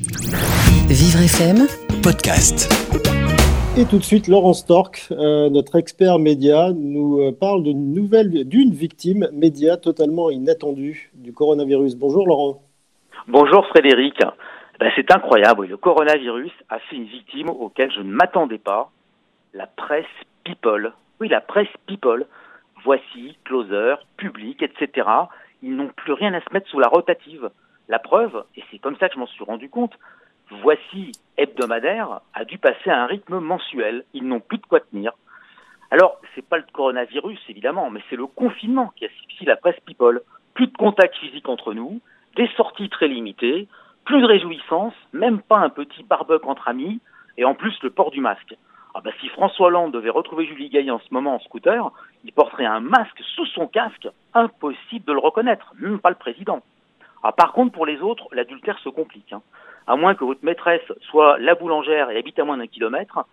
Vivre FM, podcast. Et tout de suite, Laurent Stork, euh, notre expert média, nous euh, parle d'une nouvelle, d'une victime média totalement inattendue du coronavirus. Bonjour Laurent. Bonjour Frédéric. Ben, c'est incroyable, le coronavirus a fait une victime auquel je ne m'attendais pas, la presse people. Oui, la presse people. Voici, closer, public, etc. Ils n'ont plus rien à se mettre sous la rotative. La preuve, et c'est comme ça que je m'en suis rendu compte, voici hebdomadaire a dû passer à un rythme mensuel. Ils n'ont plus de quoi tenir. Alors, c'est pas le coronavirus, évidemment, mais c'est le confinement qui asphyxie la presse people. Plus de contact physique entre nous, des sorties très limitées, plus de réjouissance, même pas un petit barbecue entre amis, et en plus le port du masque. Ah bah, si François Hollande devait retrouver Julie Gaillet en ce moment en scooter, il porterait un masque sous son casque, impossible de le reconnaître, même pas le président. Ah, par contre, pour les autres, l'adultère se complique. Hein. À moins que votre maîtresse soit la boulangère et habite à moins d'un kilomètre,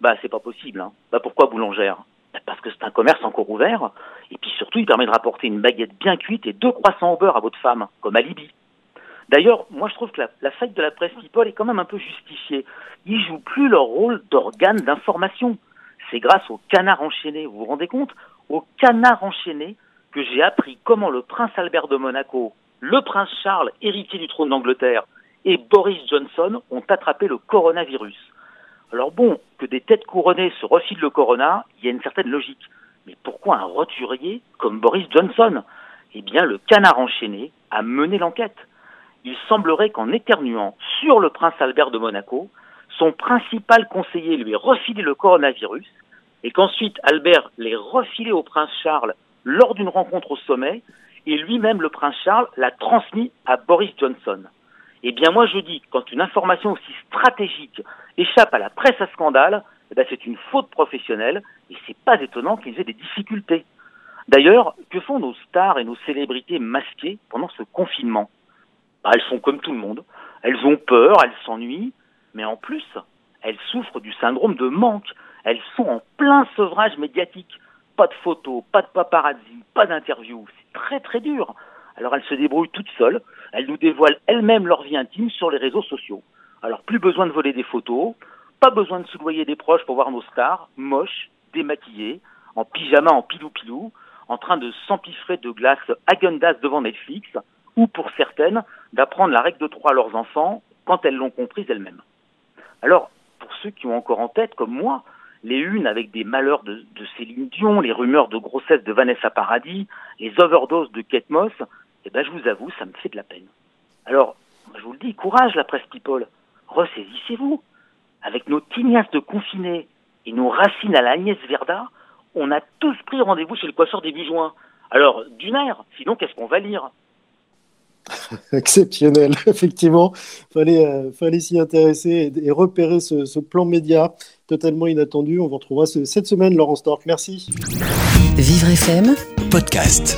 bah c'est pas possible. Hein. Bah pourquoi boulangère? Parce que c'est un commerce encore ouvert, et puis surtout il permet de rapporter une baguette bien cuite et deux croissants au beurre à votre femme, comme alibi. D'ailleurs, moi je trouve que la, faillite de la presse people est quand même un peu justifiée. Ils jouent plus leur rôle d'organe d'information. C'est grâce au canard enchaîné, vous vous rendez compte? Au canard enchaîné que j'ai appris comment le prince Albert de Monaco, le prince Charles, héritier du trône d'Angleterre, et Boris Johnson ont attrapé le coronavirus. Alors bon, que des têtes couronnées se refilent le corona, il y a une certaine logique. Mais pourquoi un roturier comme Boris Johnson? Eh bien, le canard enchaîné a mené l'enquête. Il semblerait qu'en éternuant sur le prince Albert de Monaco, son principal conseiller lui ait refilé le coronavirus, et qu'ensuite Albert l'ait refilé au prince Charles lors d'une rencontre au sommet, et lui-même, le prince Charles, l'a transmis à Boris Johnson. Eh bien, moi, je dis quand une information aussi stratégique échappe à la presse à scandale, eh ben, c'est une faute professionnelle et c'est pas étonnant qu'ils aient des difficultés. D'ailleurs, que font nos stars et nos célébrités masquées pendant ce confinement? Bah, Elles sont comme tout le monde. Elles ont peur, elles s'ennuient, mais en plus, elles souffrent du syndrome de manque. Elles sont en plein sevrage médiatique. Pas de photos, pas de paparazzi, pas d'interviews. C'est très très dur. Alors elles se débrouillent toutes seules. Elles nous dévoilent elles-mêmes leur vie intime sur les réseaux sociaux. Alors plus besoin de voler des photos, pas besoin de soudoyer des proches pour voir nos stars, moches, démaquillées, en pyjama, en pilou-pilou, en train de s'empiffrer de glace Agendas devant Netflix, ou pour certaines, d'apprendre la règle de trois à leurs enfants quand elles l'ont comprise elles-mêmes. Alors, pour ceux qui ont encore en tête, comme moi, les unes avec des malheurs de, Céline Dion, les rumeurs de grossesse de Vanessa Paradis, les overdoses de Kate Moss, eh ben, je vous avoue, ça me fait de la peine. Alors, je vous le dis, courage la presse people, ressaisissez-vous. Avec nos tignasses de confinés et nos racines à l'Agnès Verda, on a tous pris rendez-vous chez le coiffeur des Bijoux. Alors, d'une air, sinon qu'est-ce qu'on va lire? Exceptionnel, effectivement. Fallait, euh, fallait s'y intéresser et, et repérer ce, ce, plan média totalement inattendu. On vous retrouvera ce, cette semaine, Laurent Stork. Merci. Vivre FM, podcast.